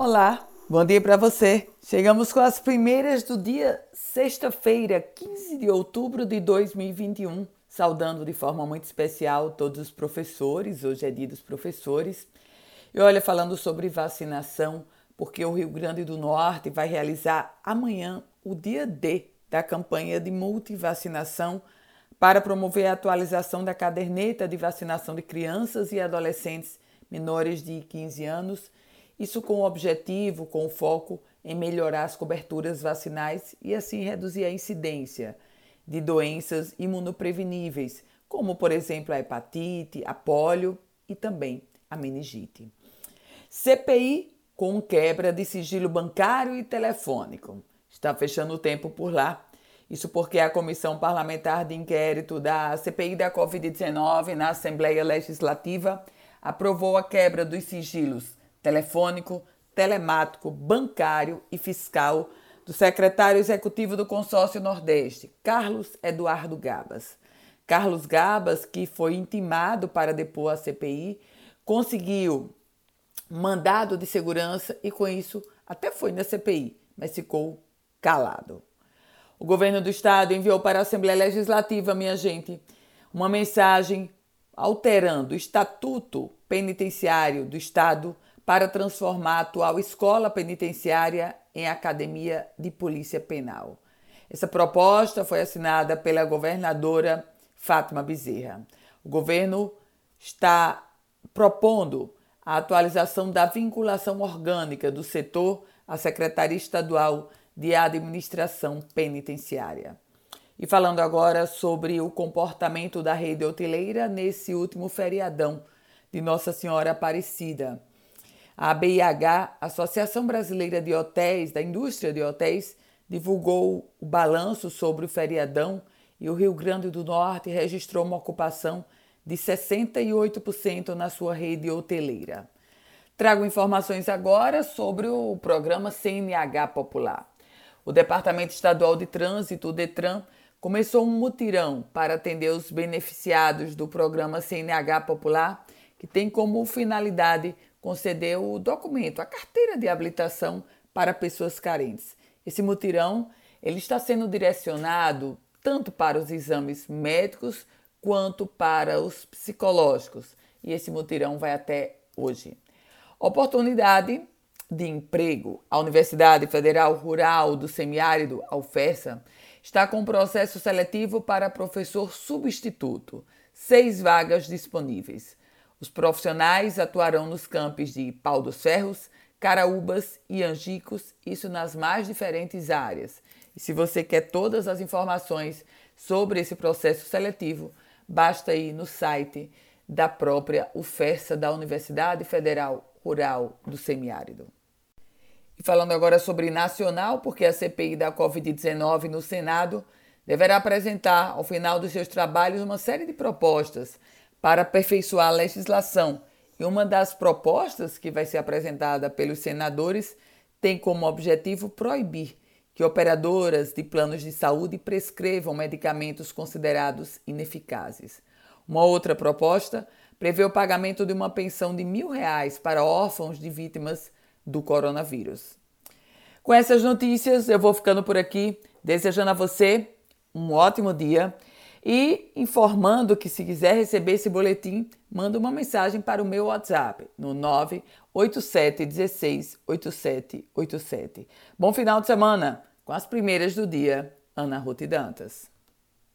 Olá, bom dia para você. Chegamos com as primeiras do dia sexta-feira, 15 de outubro de 2021. Saudando de forma muito especial todos os professores, hoje é dia dos professores. E olha, falando sobre vacinação, porque o Rio Grande do Norte vai realizar amanhã o dia D da campanha de multivacinação para promover a atualização da caderneta de vacinação de crianças e adolescentes menores de 15 anos isso com o objetivo, com o foco em melhorar as coberturas vacinais e assim reduzir a incidência de doenças imunopreveníveis, como por exemplo a hepatite, a polio e também a meningite. CPI com quebra de sigilo bancário e telefônico. Está fechando o tempo por lá. Isso porque a Comissão Parlamentar de Inquérito da CPI da Covid-19 na Assembleia Legislativa aprovou a quebra dos sigilos telefônico, telemático, bancário e fiscal do secretário executivo do Consórcio Nordeste, Carlos Eduardo Gabas. Carlos Gabas, que foi intimado para depor a CPI, conseguiu mandado de segurança e com isso até foi na CPI, mas ficou calado. O governo do estado enviou para a Assembleia Legislativa, minha gente, uma mensagem alterando o estatuto penitenciário do estado para transformar a atual escola penitenciária em academia de polícia penal. Essa proposta foi assinada pela governadora Fátima Bezerra. O governo está propondo a atualização da vinculação orgânica do setor à Secretaria Estadual de Administração Penitenciária. E falando agora sobre o comportamento da rede hoteleira nesse último feriadão de Nossa Senhora Aparecida. A ABIH, Associação Brasileira de Hotéis, da Indústria de Hotéis, divulgou o balanço sobre o feriadão e o Rio Grande do Norte registrou uma ocupação de 68% na sua rede hoteleira. Trago informações agora sobre o programa CNH Popular. O Departamento Estadual de Trânsito, o DETRAN, começou um mutirão para atender os beneficiados do programa CNH Popular, que tem como finalidade concedeu o documento, a carteira de habilitação para pessoas carentes. Esse mutirão ele está sendo direcionado tanto para os exames médicos quanto para os psicológicos. E esse mutirão vai até hoje. Oportunidade de emprego. A Universidade Federal Rural do Semiárido, a UFESA, está com processo seletivo para professor substituto. Seis vagas disponíveis. Os profissionais atuarão nos campos de Pau dos Ferros, Caraúbas e Angicos, isso nas mais diferentes áreas. E se você quer todas as informações sobre esse processo seletivo, basta ir no site da própria UFESA da Universidade Federal Rural do Semiárido. E falando agora sobre nacional, porque a CPI da Covid-19 no Senado deverá apresentar, ao final dos seus trabalhos, uma série de propostas para aperfeiçoar a legislação. E uma das propostas que vai ser apresentada pelos senadores tem como objetivo proibir que operadoras de planos de saúde prescrevam medicamentos considerados ineficazes. Uma outra proposta prevê o pagamento de uma pensão de mil reais para órfãos de vítimas do coronavírus. Com essas notícias, eu vou ficando por aqui, desejando a você um ótimo dia e informando que se quiser receber esse boletim, manda uma mensagem para o meu WhatsApp no 987 16 8787. Bom final de semana com as primeiras do dia, Ana Ruth Dantas.